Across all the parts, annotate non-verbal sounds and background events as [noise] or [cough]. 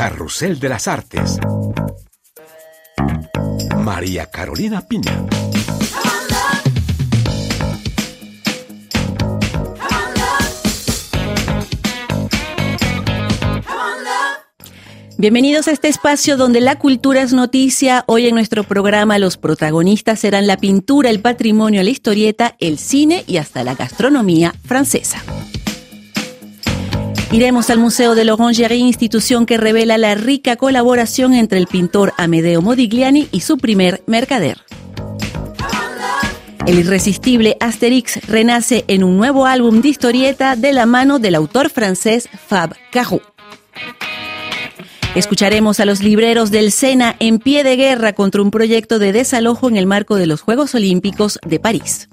Carrusel de las Artes. María Carolina Piña. Bienvenidos a este espacio donde la cultura es noticia. Hoy en nuestro programa los protagonistas serán la pintura, el patrimonio, la historieta, el cine y hasta la gastronomía francesa. Iremos al Museo de l'Orangerie, institución que revela la rica colaboración entre el pintor Amedeo Modigliani y su primer mercader. El irresistible Asterix renace en un nuevo álbum de historieta de la mano del autor francés Fab Caro. Escucharemos a los libreros del Sena en pie de guerra contra un proyecto de desalojo en el marco de los Juegos Olímpicos de París.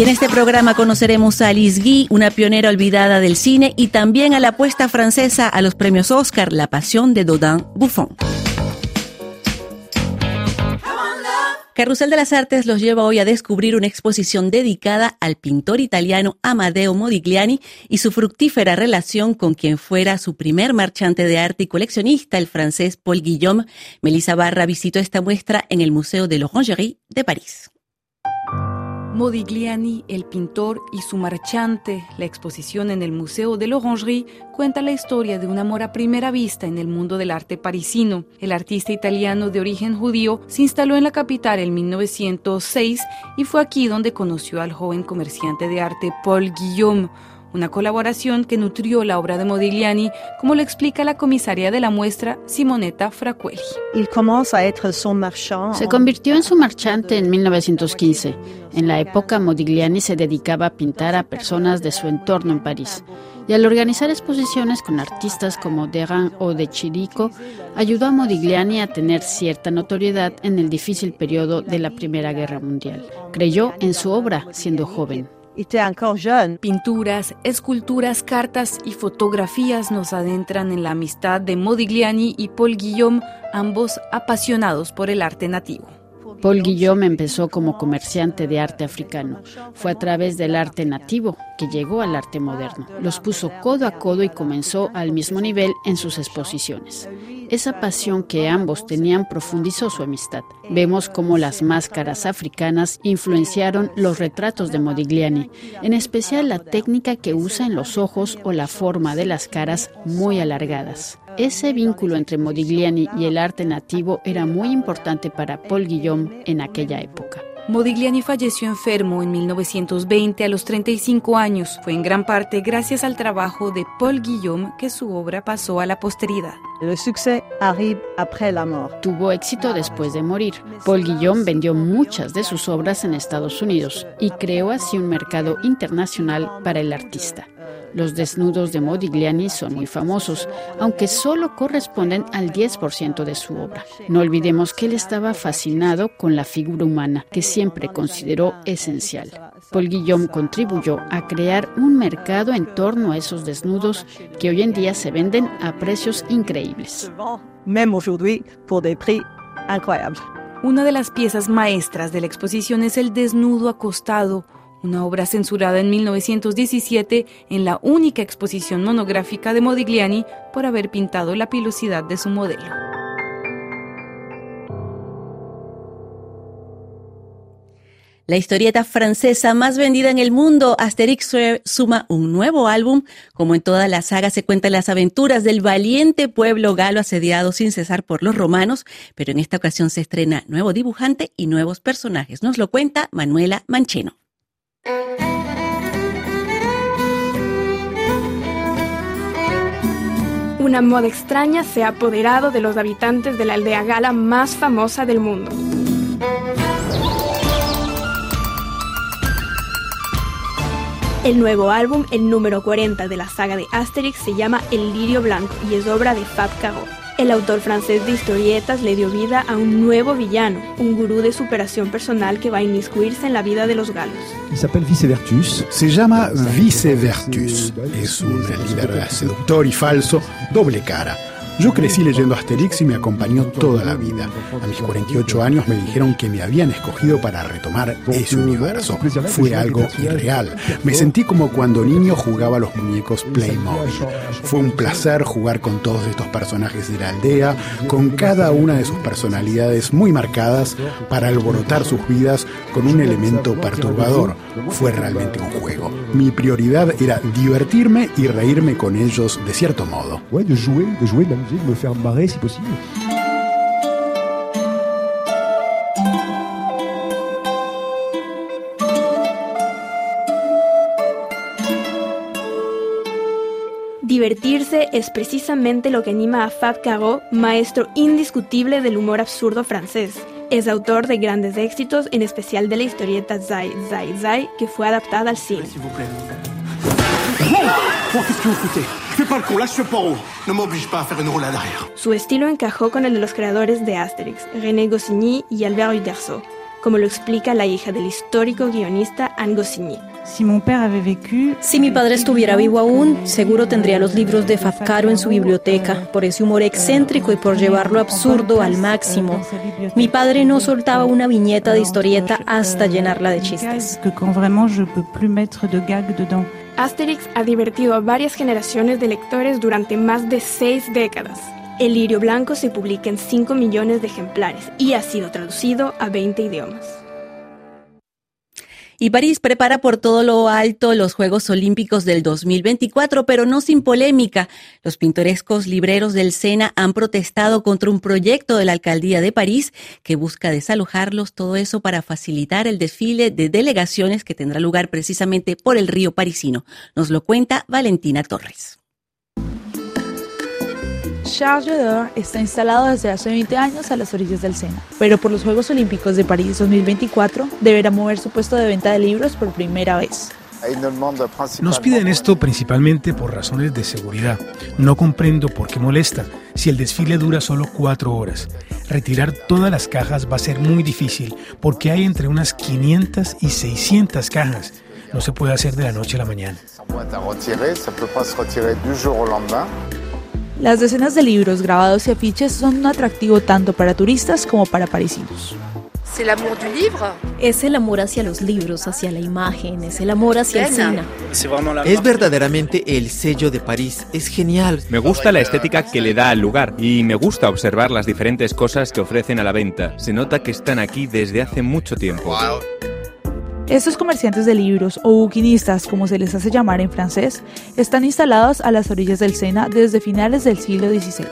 En este programa conoceremos a Alice Guy, una pionera olvidada del cine, y también a la apuesta francesa a los premios Oscar, La Pasión de Dodin Buffon. Carrusel de las Artes los lleva hoy a descubrir una exposición dedicada al pintor italiano Amadeo Modigliani y su fructífera relación con quien fuera su primer marchante de arte y coleccionista, el francés Paul Guillaume. Melissa Barra visitó esta muestra en el Museo de l'Orangerie de París. Modigliani, el pintor y su marchante, la exposición en el Museo de l'Orangerie cuenta la historia de un amor a primera vista en el mundo del arte parisino. El artista italiano de origen judío se instaló en la capital en 1906 y fue aquí donde conoció al joven comerciante de arte Paul Guillaume, una colaboración que nutrió la obra de Modigliani, como lo explica la comisaria de la muestra, Simonetta Fracuelli. Se convirtió en su marchante en 1915. En la época, Modigliani se dedicaba a pintar a personas de su entorno en París. Y al organizar exposiciones con artistas como Deran o de Chirico, ayudó a Modigliani a tener cierta notoriedad en el difícil periodo de la Primera Guerra Mundial. Creyó en su obra siendo joven. Pinturas, esculturas, cartas y fotografías nos adentran en la amistad de Modigliani y Paul Guillaume, ambos apasionados por el arte nativo. Paul Guillaume empezó como comerciante de arte africano. Fue a través del arte nativo que llegó al arte moderno. Los puso codo a codo y comenzó al mismo nivel en sus exposiciones. Esa pasión que ambos tenían profundizó su amistad. Vemos cómo las máscaras africanas influenciaron los retratos de Modigliani, en especial la técnica que usa en los ojos o la forma de las caras muy alargadas. Ese vínculo entre Modigliani y el arte nativo era muy importante para Paul Guillaume en aquella época. Modigliani falleció enfermo en 1920 a los 35 años. Fue en gran parte gracias al trabajo de Paul Guillaume que su obra pasó a la posteridad. El succès arrive après la mort. Tuvo éxito después de morir. Paul Guillaume vendió muchas de sus obras en Estados Unidos y creó así un mercado internacional para el artista. Los desnudos de Modigliani son muy famosos, aunque solo corresponden al 10% de su obra. No olvidemos que él estaba fascinado con la figura humana, que siempre consideró esencial. Paul Guillaume contribuyó a crear un mercado en torno a esos desnudos que hoy en día se venden a precios increíbles. Una de las piezas maestras de la exposición es el desnudo acostado una obra censurada en 1917 en la única exposición monográfica de Modigliani por haber pintado la pilosidad de su modelo. La historieta francesa más vendida en el mundo, Asterix suma un nuevo álbum. Como en toda la saga, se cuentan las aventuras del valiente pueblo galo asediado sin cesar por los romanos, pero en esta ocasión se estrena nuevo dibujante y nuevos personajes. Nos lo cuenta Manuela Mancheno. Una moda extraña se ha apoderado de los habitantes de la aldea gala más famosa del mundo. El nuevo álbum, el número 40 de la saga de Asterix, se llama El Lirio Blanco y es obra de Fab Caro. El autor francés de historietas le dio vida a un nuevo villano, un gurú de superación personal que va a inmiscuirse en la vida de los galos. Se llama Vicevertus. Es un líder seductor y falso, doble cara Yo crecí leyendo Asterix y me acompañó toda la vida. A mis 48 años me dijeron que me habían escogido para retomar ese universo. Fue algo irreal. Me sentí como cuando niño jugaba a los muñecos Playmobil. Fue un placer jugar con todos estos personajes de la aldea, con cada una de sus personalidades muy marcadas para alborotar sus vidas con un elemento perturbador. Fue realmente un juego. Mi prioridad era divertirme y reírme con ellos de cierto modo. de musique, me faire marrer si possible. Divertirse es precisamente lo que anima a Fab Caro, maestro indiscutible del humor absurdo francés. Es autor de grandes éxitos, en especial de la historieta Zai Zai Zai, que fue adaptada al cine. Su estilo encajó con el de los creadores de Asterix, René Goscinny y Albert Uderzo, como lo explica la hija del histórico guionista Anne Goscinny. Si mi padre estuviera vivo aún, seguro tendría los libros de Fafcaro en su biblioteca, por ese humor excéntrico y por llevarlo absurdo al máximo. Mi padre no soltaba una viñeta de historieta hasta llenarla de chistes. Asterix ha divertido a varias generaciones de lectores durante más de seis décadas. El lirio blanco se publica en 5 millones de ejemplares y ha sido traducido a 20 idiomas. Y París prepara por todo lo alto los Juegos Olímpicos del 2024, pero no sin polémica. Los pintorescos libreros del Sena han protestado contra un proyecto de la alcaldía de París que busca desalojarlos, todo eso para facilitar el desfile de delegaciones que tendrá lugar precisamente por el río parisino. Nos lo cuenta Valentina Torres. Charles d'Or está instalado desde hace 20 años a las orillas del Sena, pero por los Juegos Olímpicos de París 2024 deberá mover su puesto de venta de libros por primera vez. Nos piden esto principalmente por razones de seguridad. No comprendo por qué molesta si el desfile dura solo cuatro horas. Retirar todas las cajas va a ser muy difícil porque hay entre unas 500 y 600 cajas. No se puede hacer de la noche a la mañana. Las decenas de libros, grabados y afiches son un atractivo tanto para turistas como para parisinos. Es el amor hacia los libros, hacia la imagen, es el amor hacia el cine. Es verdaderamente el sello de París, es genial. Me gusta la estética que le da al lugar y me gusta observar las diferentes cosas que ofrecen a la venta. Se nota que están aquí desde hace mucho tiempo. Estos comerciantes de libros o buquinistas, como se les hace llamar en francés, están instalados a las orillas del Sena desde finales del siglo XVI.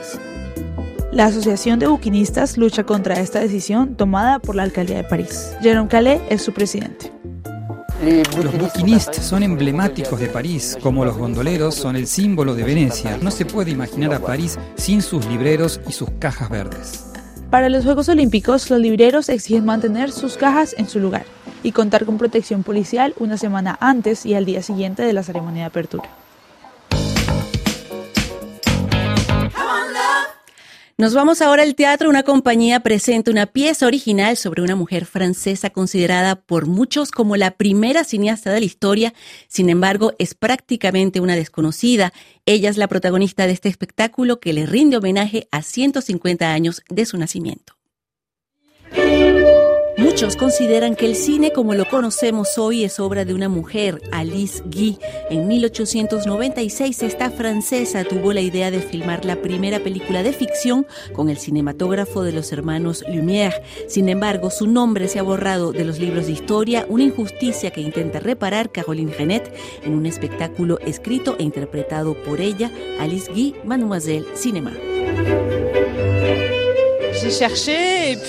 La Asociación de Buquinistas lucha contra esta decisión tomada por la alcaldía de París. Jérôme Calais es su presidente. Los buquinistas son emblemáticos de París, como los gondoleros son el símbolo de Venecia. No se puede imaginar a París sin sus libreros y sus cajas verdes. Para los Juegos Olímpicos, los libreros exigen mantener sus cajas en su lugar y contar con protección policial una semana antes y al día siguiente de la ceremonia de apertura. Nos vamos ahora al teatro. Una compañía presenta una pieza original sobre una mujer francesa considerada por muchos como la primera cineasta de la historia. Sin embargo, es prácticamente una desconocida. Ella es la protagonista de este espectáculo que le rinde homenaje a 150 años de su nacimiento. Muchos consideran que el cine como lo conocemos hoy es obra de una mujer, Alice Guy. En 1896 esta francesa tuvo la idea de filmar la primera película de ficción con el cinematógrafo de los hermanos Lumière. Sin embargo, su nombre se ha borrado de los libros de historia, una injusticia que intenta reparar Caroline Genet en un espectáculo escrito e interpretado por ella, Alice Guy, Mademoiselle Cinema.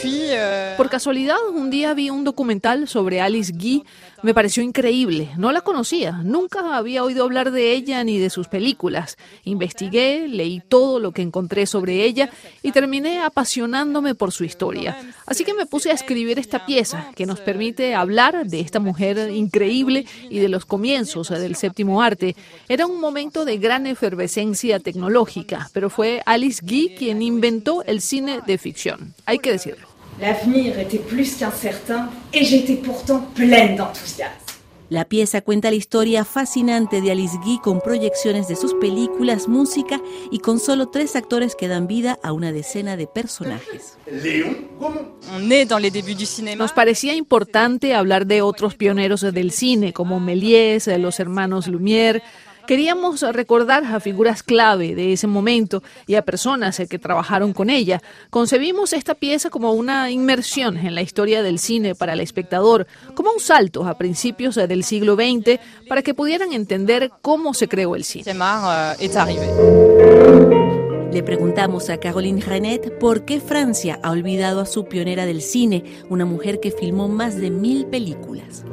Euh, Por casualidad, un día vi un documental sobre Alice Guy. Me pareció increíble. No la conocía. Nunca había oído hablar de ella ni de sus películas. Investigué, leí todo lo que encontré sobre ella y terminé apasionándome por su historia. Así que me puse a escribir esta pieza que nos permite hablar de esta mujer increíble y de los comienzos del séptimo arte. Era un momento de gran efervescencia tecnológica, pero fue Alice Guy quien inventó el cine de ficción. Hay que decirlo. L'avenir était plus qu'incertain et j'étais pourtant pleine d'enthousiasme. La pieza cuenta la historia fascinante de Alice Guy con proyecciones de sus películas, música y con solo tres actores que dan vida a una decena de personajes. Nos parecía importante hablar de otros pioneros del cine como Méliès, los hermanos Lumière, Queríamos recordar a figuras clave de ese momento y a personas que trabajaron con ella. Concebimos esta pieza como una inmersión en la historia del cine para el espectador, como un salto a principios del siglo XX para que pudieran entender cómo se creó el cine. Le preguntamos a Caroline Renet por qué Francia ha olvidado a su pionera del cine, una mujer que filmó más de mil películas.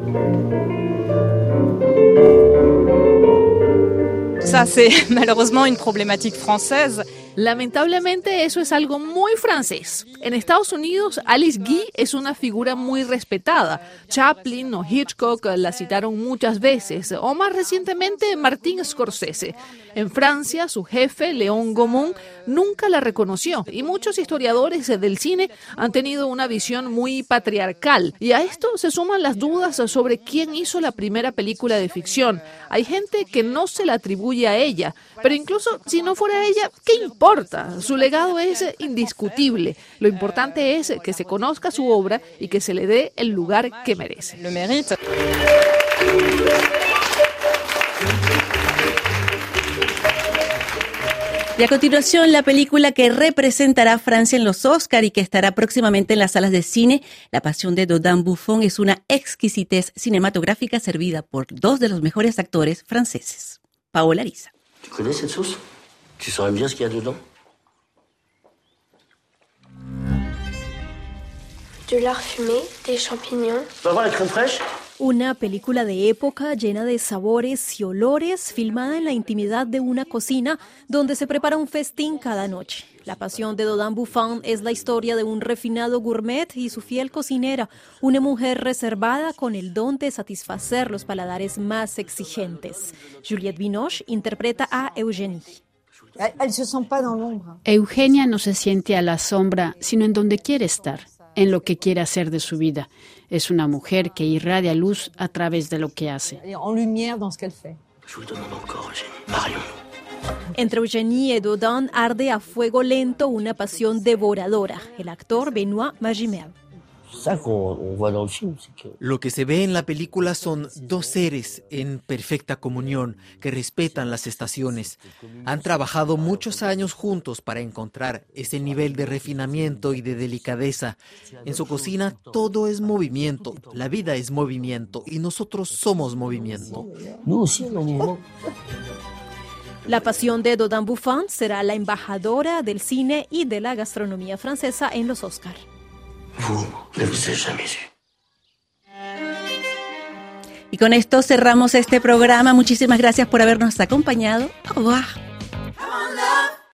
Ça, c'est [laughs] malheureusement une problématique française. Lamentablemente eso es algo muy francés. En Estados Unidos, Alice Guy es una figura muy respetada. Chaplin o Hitchcock la citaron muchas veces, o más recientemente Martin Scorsese. En Francia, su jefe, Léon Gaumont, nunca la reconoció y muchos historiadores del cine han tenido una visión muy patriarcal. Y a esto se suman las dudas sobre quién hizo la primera película de ficción. Hay gente que no se la atribuye a ella, pero incluso si no fuera ella, ¿qué importa? Su legado es indiscutible. Lo importante es que se conozca su obra y que se le dé el lugar que merece. Y a continuación, la película que representará a Francia en los Oscar y que estará próximamente en las salas de cine, La Pasión de Dodin Buffon, es una exquisitez cinematográfica servida por dos de los mejores actores franceses. Paola Arisa. Tu saurais bien ce qu'il y a dedans De l'art fumé, des champignons. ¿Va voir la crème fraîche? Una película de época llena de sabores y olores, filmada en la intimidad de una cocina donde se prepara un festín cada noche. La pasión de Dodin Buffon es la historia de un refinado gourmet y su fiel cocinera, una mujer reservada con el don de satisfacer los paladares más exigentes. Juliette Binoche interpreta a Eugénie. Eugenia no se siente a la sombra, sino en donde quiere estar, en lo que quiere hacer de su vida. Es una mujer que irradia luz a través de lo que hace. Entre Eugenie y Dodin arde a fuego lento una pasión devoradora. El actor Benoît Magimel. Lo que se ve en la película son dos seres en perfecta comunión que respetan las estaciones. Han trabajado muchos años juntos para encontrar ese nivel de refinamiento y de delicadeza. En su cocina todo es movimiento, la vida es movimiento y nosotros somos movimiento. La pasión de Dodin Buffon será la embajadora del cine y de la gastronomía francesa en los Oscars. Y con esto cerramos este programa. Muchísimas gracias por habernos acompañado. Au revoir.